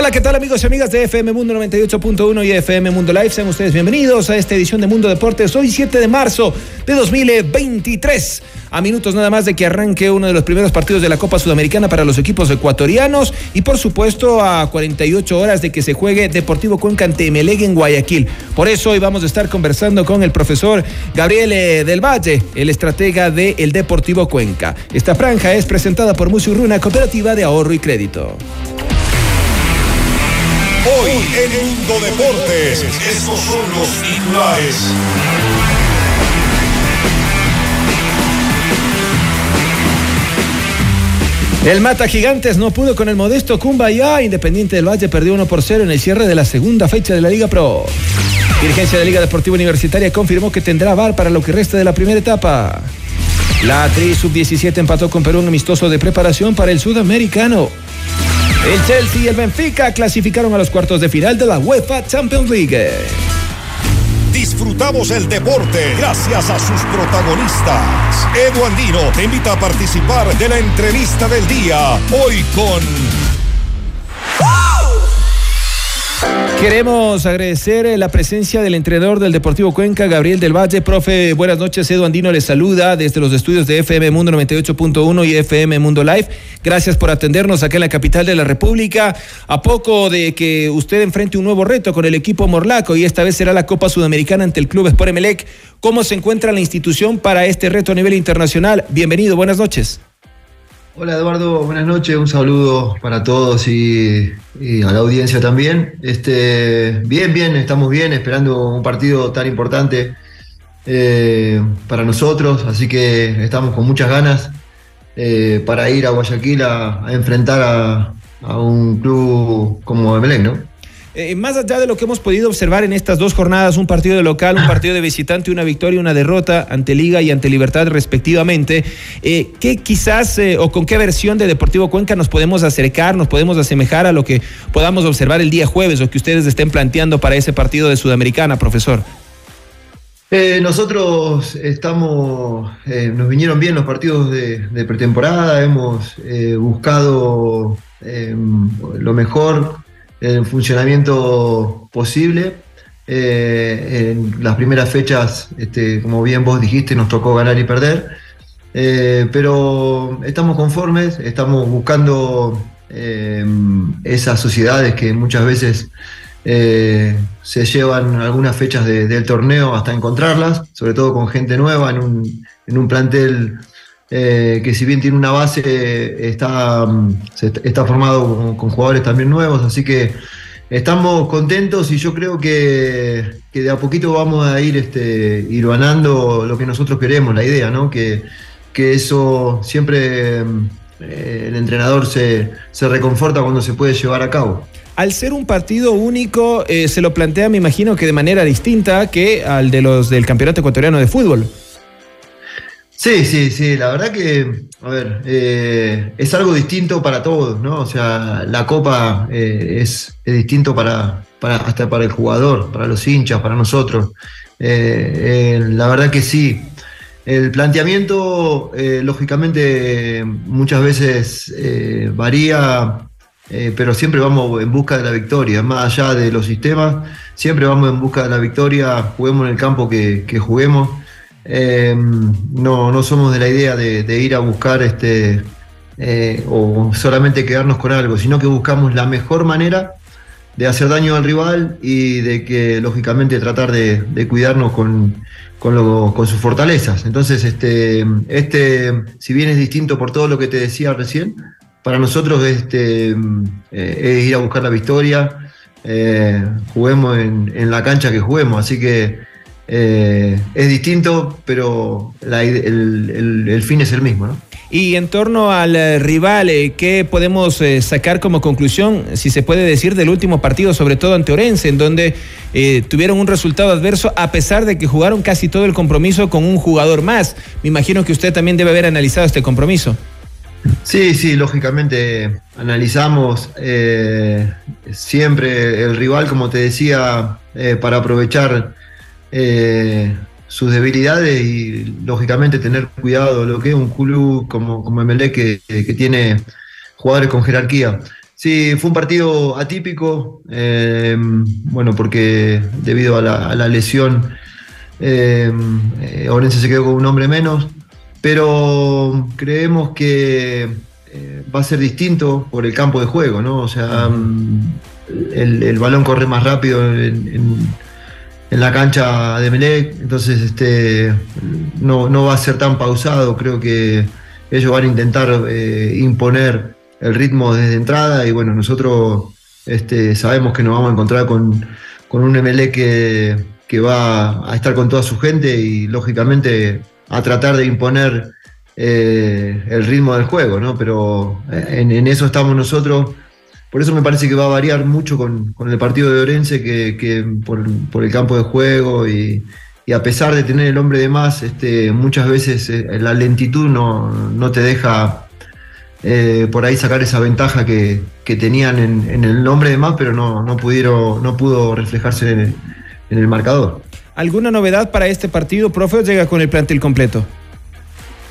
Hola, ¿qué tal amigos y amigas de FM Mundo 98.1 y FM Mundo Live? Sean ustedes bienvenidos a esta edición de Mundo Deportes, hoy 7 de marzo de 2023. A minutos nada más de que arranque uno de los primeros partidos de la Copa Sudamericana para los equipos ecuatorianos y por supuesto a 48 horas de que se juegue Deportivo Cuenca ante Emelec en Guayaquil. Por eso hoy vamos a estar conversando con el profesor Gabriel eh, del Valle, el estratega del el Deportivo Cuenca. Esta franja es presentada por Musurruna, cooperativa de ahorro y crédito. Hoy en Mundo Deportes, estos son los titulares. El Mata Gigantes no pudo con el modesto Kumbaya. Independiente del Valle perdió 1 por 0 en el cierre de la segunda fecha de la Liga Pro. Dirigencia de Liga Deportiva Universitaria confirmó que tendrá VAR para lo que resta de la primera etapa. La Tri Sub-17 empató con Perú un amistoso de preparación para el sudamericano. El Chelsea y el Benfica clasificaron a los cuartos de final de la UEFA Champions League. Disfrutamos el deporte gracias a sus protagonistas. Edu Andino te invita a participar de la entrevista del día. Hoy con Queremos agradecer eh, la presencia del entrenador del Deportivo Cuenca, Gabriel del Valle. Profe, buenas noches. Edu Andino les saluda desde los estudios de FM Mundo 98.1 y FM Mundo Live. Gracias por atendernos acá en la capital de la República. A poco de que usted enfrente un nuevo reto con el equipo Morlaco y esta vez será la Copa Sudamericana ante el Club Sport Emelec. ¿Cómo se encuentra la institución para este reto a nivel internacional? Bienvenido, buenas noches. Hola Eduardo, buenas noches, un saludo para todos y, a la audiencia también. Este, bien, bien, estamos bien, esperando un partido tan importante eh, para nosotros, así que estamos con muchas ganas eh, para ir a Guayaquil a, a enfrentar a, a, un club como Emelec, ¿no? Eh, más allá de lo que hemos podido observar en estas dos jornadas, un partido de local, un partido de visitante, una victoria, una derrota ante Liga y ante Libertad respectivamente, eh, ¿qué quizás eh, o con qué versión de Deportivo Cuenca nos podemos acercar, nos podemos asemejar a lo que podamos observar el día jueves o que ustedes estén planteando para ese partido de Sudamericana, profesor? Eh, nosotros estamos, eh, nos vinieron bien los partidos de, pretemporada, hemos eh, buscado lo mejor el funcionamiento posible. Eh, en las primeras fechas, este, como bien vos dijiste, nos tocó ganar y perder. Eh, pero estamos conformes, estamos buscando eh, esas sociedades que muchas veces se llevan algunas fechas de, del torneo hasta encontrarlas, sobre todo con gente nueva en un, en un plantel eh, que si bien tiene una base, está, está formado con, jugadores también nuevos, así que estamos contentos y yo creo que, de a poquito vamos a ir este, ganando lo que nosotros queremos, la idea, ¿no? Que, que eso siempre eh, el entrenador se, se reconforta cuando se puede llevar a cabo al ser un partido único, eh, se lo plantea, me imagino que de manera distinta que al de los del Campeonato Ecuatoriano de Fútbol. Sí, sí, sí, la verdad que, a ver, eh, es algo distinto para todos, ¿no? O sea, la copa eh, es, distinto para, para, hasta para el jugador, para los hinchas, para nosotros. Eh, la verdad que sí. El planteamiento, lógicamente, muchas veces varía, pero siempre vamos en busca de la victoria, más allá de los sistemas, siempre vamos en busca de la victoria, juguemos en el campo que juguemos. Eh, no, no somos de la idea de, ir a buscar este eh, o solamente quedarnos con algo, sino que buscamos la mejor manera de hacer daño al rival y de que lógicamente tratar de, cuidarnos con, con, con, sus fortalezas. Entonces, este, este, si bien es distinto por todo lo que te decía recién, para nosotros este, eh, es ir a buscar la victoria, juguemos en, en, la cancha que juguemos, así que es distinto, pero el, fin es el mismo. ¿no? Y en torno al eh, rival, eh, ¿qué podemos eh, sacar como conclusión, si se puede decir, del último partido, sobre todo ante Orense, en donde tuvieron un resultado adverso a pesar de que jugaron casi todo el compromiso con un jugador más? Me imagino que usted también debe haber analizado este compromiso. Sí, sí, lógicamente analizamos siempre el rival, como te decía, para aprovechar sus debilidades y lógicamente tener cuidado lo que es un club como, como MLE que, que tiene jugadores con jerarquía. Sí, fue un partido atípico, eh, bueno, porque debido a la, lesión, eh, eh, Orense se quedó con un hombre menos, pero creemos que va a ser distinto por el campo de juego, ¿no? O sea, el, balón corre más rápido en la cancha de Melec, entonces este, no, va a ser tan pausado, creo que ellos van a intentar eh, imponer el ritmo desde entrada y bueno, nosotros este, sabemos que nos vamos a encontrar con, un MLE que, que, va a estar con toda su gente y lógicamente a tratar de imponer eh, el ritmo del juego, ¿no? Pero eh, en, en eso estamos nosotros por eso me parece que va a variar mucho con, el partido de Orense, que, por, el campo de juego y, a pesar de tener el hombre de más, este, muchas veces eh, la lentitud no, te deja eh, por ahí sacar esa ventaja que, tenían en, el hombre de más, pero no, pudieron, no pudo reflejarse en el, marcador. ¿Alguna novedad para este partido, profe, llega con el plantel completo?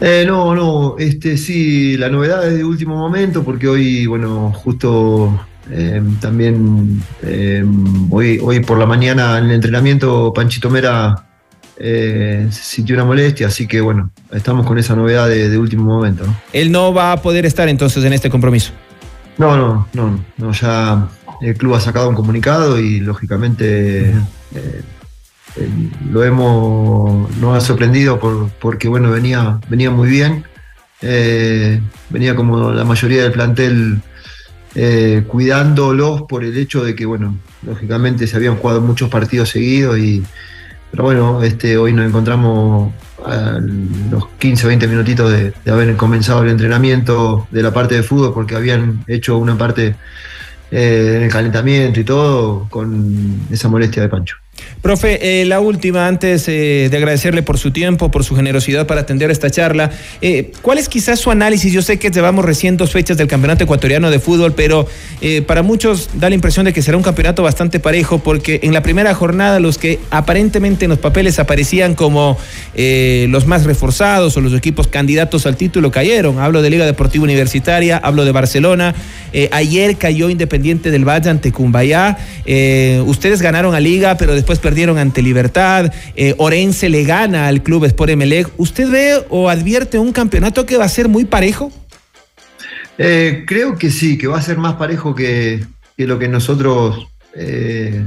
Eh, no, no, este sí, la novedad es de último momento, porque hoy, bueno, justo eh, también eh, hoy, hoy por la mañana en el entrenamiento Panchito Mera eh, sintió una molestia, así que bueno, estamos con esa novedad de, último momento. Él no va a poder estar entonces en este compromiso. No, no, no, no, ya el club ha sacado un comunicado y lógicamente lo hemos, nos ha sorprendido por, porque bueno, venía, venía muy bien, eh, venía como la mayoría del plantel eh, cuidándolos por el hecho de que, bueno, lógicamente se habían jugado muchos partidos seguidos y, pero bueno, este, hoy nos encontramos a los 15 o 20 minutitos de, de, haber comenzado el entrenamiento de la parte de fútbol porque habían hecho una parte en el calentamiento y todo con esa molestia de Pancho. Profe, eh, la última, antes eh, de agradecerle por su tiempo, por su generosidad para atender esta charla, eh, ¿cuál es quizás su análisis? Yo sé que llevamos recién dos fechas del Campeonato Ecuatoriano de Fútbol, pero para muchos da la impresión de que será un campeonato bastante parejo, porque en la primera jornada los que aparentemente en los papeles aparecían como los más reforzados o los equipos candidatos al título cayeron. Hablo de Liga Deportiva Universitaria, hablo de Barcelona. ayer cayó Independiente del Valle ante Cumbayá. ustedes ganaron a Liga, pero después perdieron ante Libertad, eh, Orense le gana al club Sport Emelec. ¿Usted ve o advierte un campeonato que va a ser muy parejo? Eh, creo que sí, que va a ser más parejo que, lo que nosotros eh,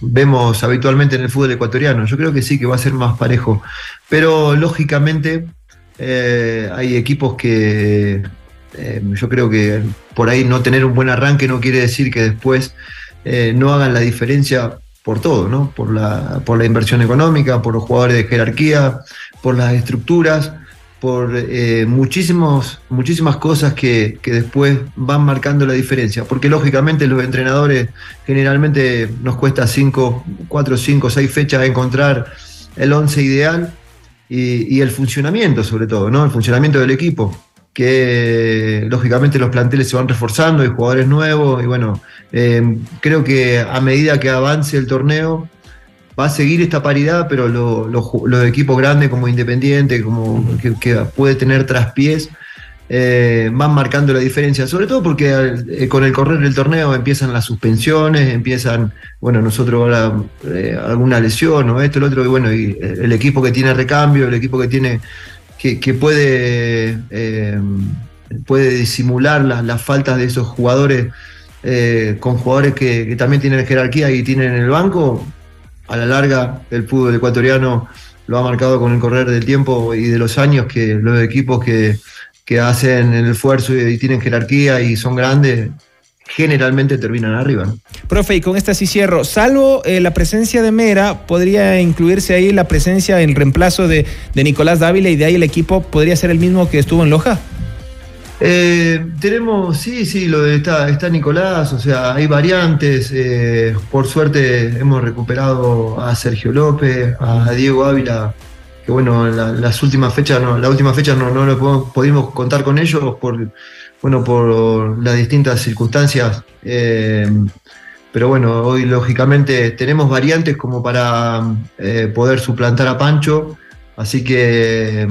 vemos habitualmente en el fútbol ecuatoriano. Yo creo que sí, que va a ser más parejo. Pero lógicamente hay equipos que yo creo que por ahí no tener un buen arranque no quiere decir que después no hagan la diferencia por todo, ¿no? Por la, por la inversión económica, por los jugadores de jerarquía, por las estructuras, por eh, muchísimos, muchísimas cosas que, después van marcando la diferencia. Porque lógicamente los entrenadores generalmente nos cuesta 5, 4, 5, 6 fechas encontrar el 11 ideal y, y, el funcionamiento sobre todo, ¿no? El funcionamiento del equipo que lógicamente los planteles se van reforzando, hay jugadores nuevos y bueno, eh, creo que a medida que avance el torneo va a seguir esta paridad, pero los equipos grandes como Independiente, como que, puede tener traspiés, eh, van marcando la diferencia, sobre todo porque eh, con el correr del torneo empiezan las suspensiones, empiezan, bueno, nosotros ahora alguna lesión o esto, lo otro, y bueno, y el equipo que tiene recambio, el equipo que tiene que, puede, eh, puede disimular las, faltas de esos jugadores eh, con jugadores que, también tienen jerarquía y tienen en el banco, a la larga el fútbol ecuatoriano lo ha marcado con el correr del tiempo y de los años que los equipos que, hacen el esfuerzo y, tienen jerarquía y son grandes, generalmente terminan arriba. Profe, y con esta sí cierro, salvo eh, la presencia de Mera, podría incluirse ahí la presencia en reemplazo de, de Nicolás Dávila y de ahí el equipo podría ser el mismo que estuvo en Loja. Eh, tenemos, sí, sí, lo de está, está Nicolás, o sea, hay variantes. Eh, por suerte hemos recuperado a Sergio López, a Diego Ávila, que bueno, las últimas fechas, no, la última fecha no, no lo pudimos contar con ellos por, bueno, por las distintas circunstancias. Eh, pero bueno, hoy lógicamente tenemos variantes como para poder suplantar a Pancho, así que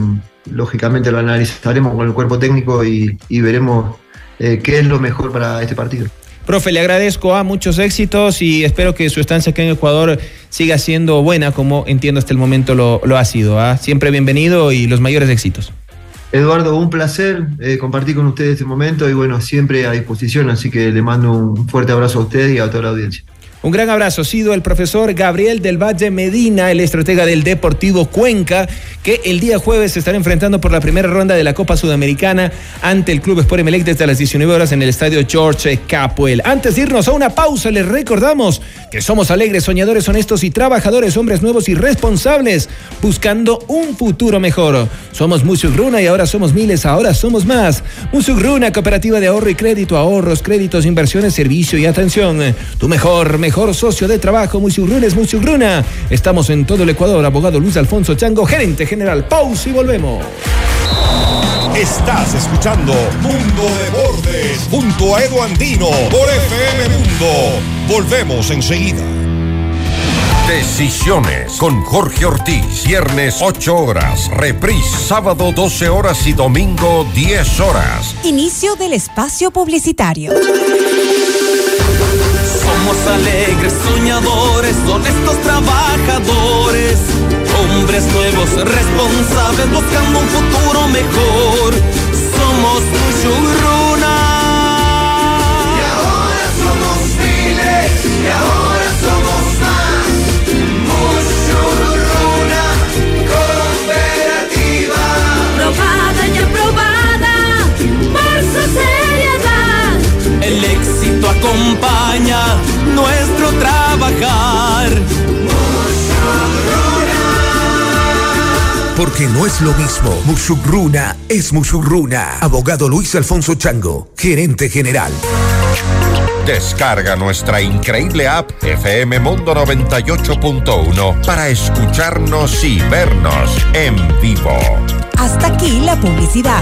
lógicamente lo analizaremos con el cuerpo técnico y, veremos eh, qué es lo mejor para este partido. Profe, le agradezco a muchos éxitos y espero que su estancia aquí en Ecuador siga siendo buena como entiendo hasta el momento lo, ha sido. ¿ah? Siempre bienvenido y los mayores éxitos. Eduardo, un placer eh, compartir con usted este momento y bueno, siempre a disposición, así que le mando un fuerte abrazo a usted y a toda la audiencia. Un gran abrazo, ha sido el profesor Gabriel del Valle Medina, el estratega del Deportivo Cuenca, que el día jueves se estará enfrentando por la primera ronda de la Copa Sudamericana ante el Club Sport Emelec desde las 19 horas en el estadio George Capuel. Antes de irnos a una pausa, les recordamos que somos alegres, soñadores, honestos y trabajadores, hombres nuevos y responsables, buscando un futuro mejor. Somos Musugruna y ahora somos miles, ahora somos más. Musugruna, cooperativa de ahorro y crédito, ahorros, créditos, inversiones, servicio y atención. Tu mejor, mejor mejor socio de trabajo, Musugruna es Musugruna. Estamos en todo el Ecuador. Abogado Luis Alfonso Chango, gerente general. Pausa y volvemos. Estás escuchando Mundo de Bordes junto a Edu Andino por FM Mundo. Volvemos enseguida. Decisiones con Jorge Ortiz. Viernes 8 horas. Reprise sábado 12 horas y domingo 10 horas. Inicio del espacio publicitario. Somos alegres, soñadores, honestos trabajadores, hombres nuevos, responsables, buscando un futuro mejor. Somos Mushuruna. Acompaña nuestro trabajar. Porque no es lo mismo. Musugruna es Musugruna. Abogado Luis Alfonso Chango, gerente general. Descarga nuestra increíble app FM Mundo 98.1 para escucharnos y vernos en vivo. Hasta aquí la publicidad.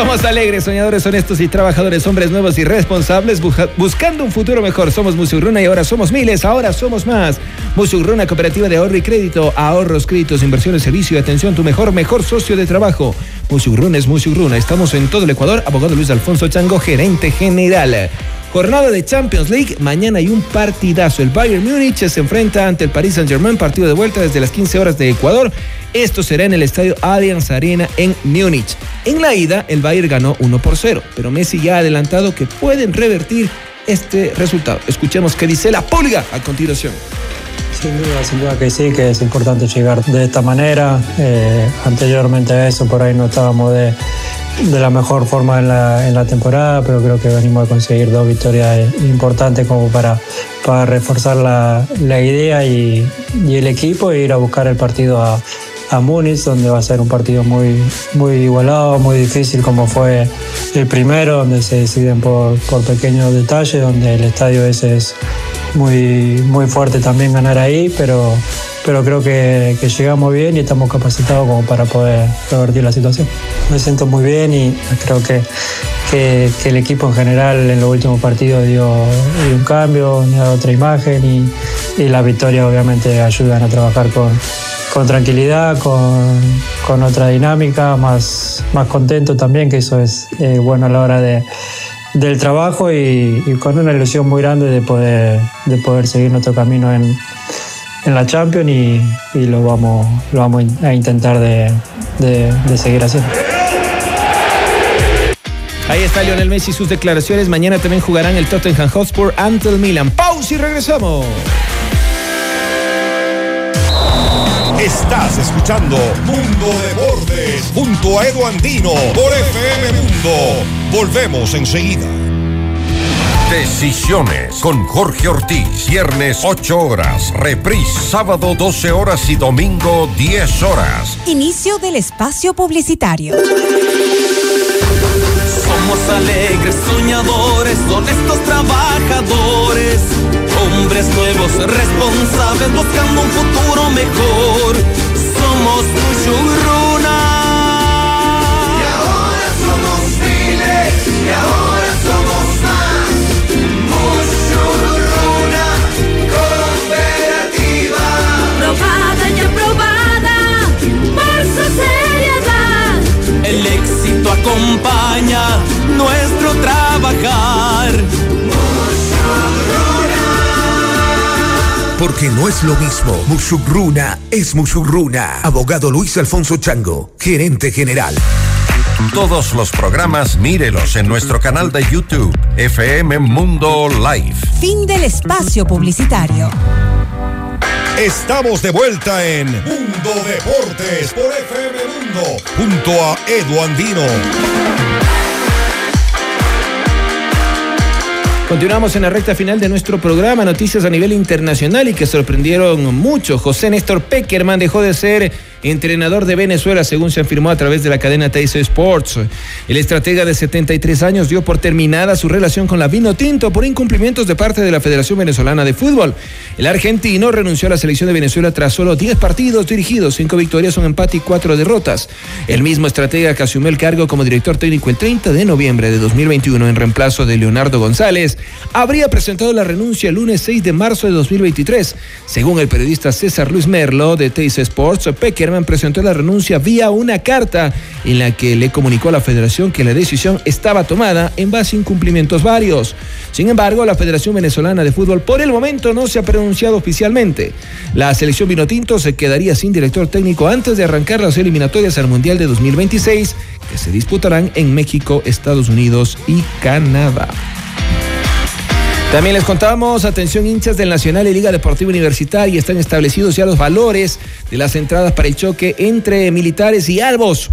Somos alegres, soñadores, honestos y trabajadores, hombres nuevos y responsables, buscando un futuro mejor. Somos Musugruna y ahora somos miles, ahora somos más. Musugruna, cooperativa de ahorro y crédito, ahorros, créditos, inversiones, servicio y atención, tu mejor, mejor socio de trabajo. Musugruna es Musugruna. Estamos en todo el Ecuador. Abogado Luis Alfonso Chango, gerente general. Jornada de Champions League, mañana hay un partidazo. El Bayern Múnich se enfrenta ante el Paris Saint-Germain, partido de vuelta desde las 15 horas de Ecuador. Esto será en el estadio Allianz Arena en Múnich. En la ida, el Bayern ganó 1 por 0, pero Messi ya ha adelantado que pueden revertir este resultado. Escuchemos qué dice la pulga a continuación. Sin duda, sin duda que sí, que es importante llegar de esta manera. Eh, anteriormente a eso, por ahí no estábamos de, la mejor forma en la, temporada, pero creo que venimos a conseguir dos victorias importantes como para, para reforzar la, idea y, y, el equipo e ir a buscar el partido a, a Múnich, donde va a ser un partido muy, muy igualado, muy difícil como fue el primero, donde se deciden por, por pequeños detalles, donde el estadio ese es muy, muy fuerte también ganar ahí, pero, pero creo que, llegamos bien y estamos capacitados como para poder revertir la situación. Me siento muy bien y creo que, que, el equipo en general en los últimos partidos dio, un cambio, dio otra imagen y, y las victorias obviamente ayudan a trabajar con, con tranquilidad, con, con, otra dinámica, más, más contento también, que eso es eh, bueno a la hora de, del trabajo y, con una ilusión muy grande de poder, de poder seguir nuestro camino en, en la Champions y, y, lo, vamos, lo vamos a intentar de, de, de seguir haciendo. Ahí está Lionel Messi y sus declaraciones. Mañana también jugarán el Tottenham Hotspur ante el Milan. Pausa y regresamos. Estás escuchando Mundo Deportes junto a Edu Andino por FM Mundo. Volvemos enseguida. Decisiones con Jorge Ortiz. Viernes 8 horas. Reprise sábado 12 horas y domingo 10 horas. Inicio del espacio publicitario. Somos alegres, soñadores, honestos trabajadores. Hombres nuevos, responsables, buscando un futuro mejor. Es lo mismo. Mushugruna es Mushugruna. Abogado Luis Alfonso Chango, gerente general. Todos los programas mírelos en nuestro canal de YouTube, FM Mundo Live. Fin del espacio publicitario. Estamos de vuelta en Mundo Deportes por FM Mundo junto a Edu Andino. Continuamos en la recta final de nuestro programa, noticias a nivel internacional y que sorprendieron mucho. José Néstor Peckerman dejó de ser entrenador de Venezuela, según se afirmó a través de la cadena Teis Sports. El estratega de 73 años dio por terminada su relación con la Vino Tinto por incumplimientos de parte de la Federación Venezolana de Fútbol. El argentino renunció a la selección de Venezuela tras solo 10 partidos dirigidos, 5 victorias, un empate y 4 derrotas. El mismo estratega que asumió el cargo como director técnico el 30 de noviembre de 2021 en reemplazo de Leonardo González, habría presentado la renuncia el lunes 6 de marzo de 2023. Según el periodista César Luis Merlo de Teis Sports, Presentó la renuncia vía una carta en la que le comunicó a la federación que la decisión estaba tomada en base a incumplimientos varios. Sin embargo, la Federación Venezolana de Fútbol por el momento no se ha pronunciado oficialmente. La selección Vinotinto se quedaría sin director técnico antes de arrancar las eliminatorias al Mundial de 2026 que se disputarán en México, Estados Unidos y Canadá. También les contamos, atención hinchas del Nacional y Liga Deportiva Universitaria, están establecidos ya los valores de las entradas para el choque entre militares y albos.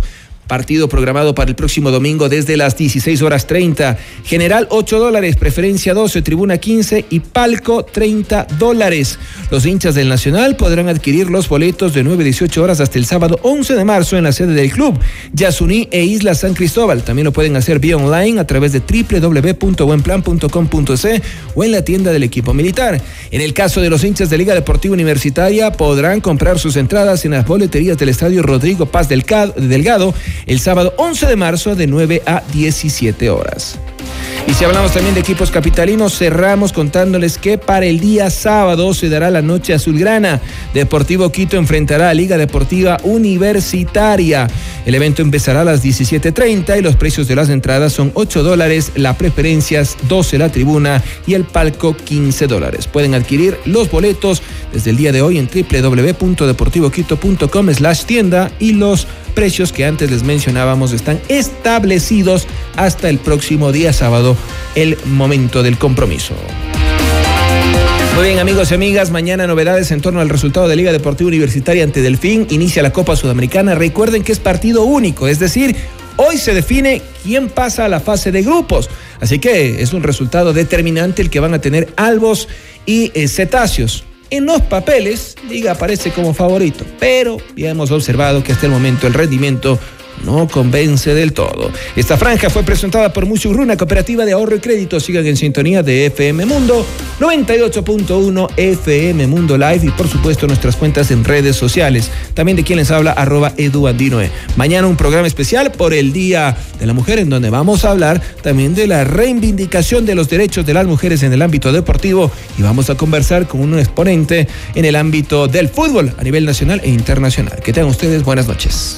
Partido programado para el próximo domingo desde las 16 horas 30. General 8 dólares, preferencia 12, tribuna 15 y palco 30 dólares. Los hinchas del Nacional podrán adquirir los boletos de 9 a 18 horas hasta el sábado 11 de marzo en la sede del club, Yasuní e Isla San Cristóbal. También lo pueden hacer vía online a través de www.buenplan.com.c o en la tienda del equipo militar. En el caso de los hinchas de Liga Deportiva Universitaria, podrán comprar sus entradas en las boleterías del Estadio Rodrigo Paz del Delgado el sábado 11 de marzo de 9 a 17 horas. Y si hablamos también de equipos capitalinos, cerramos contándoles que para el día sábado se dará la noche azulgrana. Deportivo Quito enfrentará a Liga Deportiva Universitaria. El evento empezará a las 17.30 y los precios de las entradas son 8 dólares, la preferencias 12 la tribuna y el palco 15 dólares. Pueden adquirir los boletos desde el día de hoy en www.deportivoquito.com slash tienda y los precios que antes les mencionábamos están establecidos hasta el próximo día sábado, el momento del compromiso. Muy bien, amigos y amigas, mañana novedades en torno al resultado de Liga Deportiva Universitaria ante Delfín. Inicia la Copa Sudamericana. Recuerden que es partido único, es decir, hoy se define quién pasa a la fase de grupos. Así que es un resultado determinante el que van a tener albos y eh, cetáceos. En los papeles, Liga aparece como favorito, pero ya hemos observado que hasta el momento el rendimiento no convence del todo. Esta franja fue presentada por Musurruna, cooperativa de ahorro y crédito. Sigan en sintonía de FM Mundo 98.1 FM Mundo Live y por supuesto nuestras cuentas en redes sociales. También de quien les habla, arroba eduandinoe. Mañana un programa especial por el Día de la Mujer en donde vamos a hablar también de la reivindicación de los derechos de las mujeres en el ámbito deportivo y vamos a conversar con un exponente en el ámbito del fútbol a nivel nacional e internacional. Que tengan ustedes buenas noches.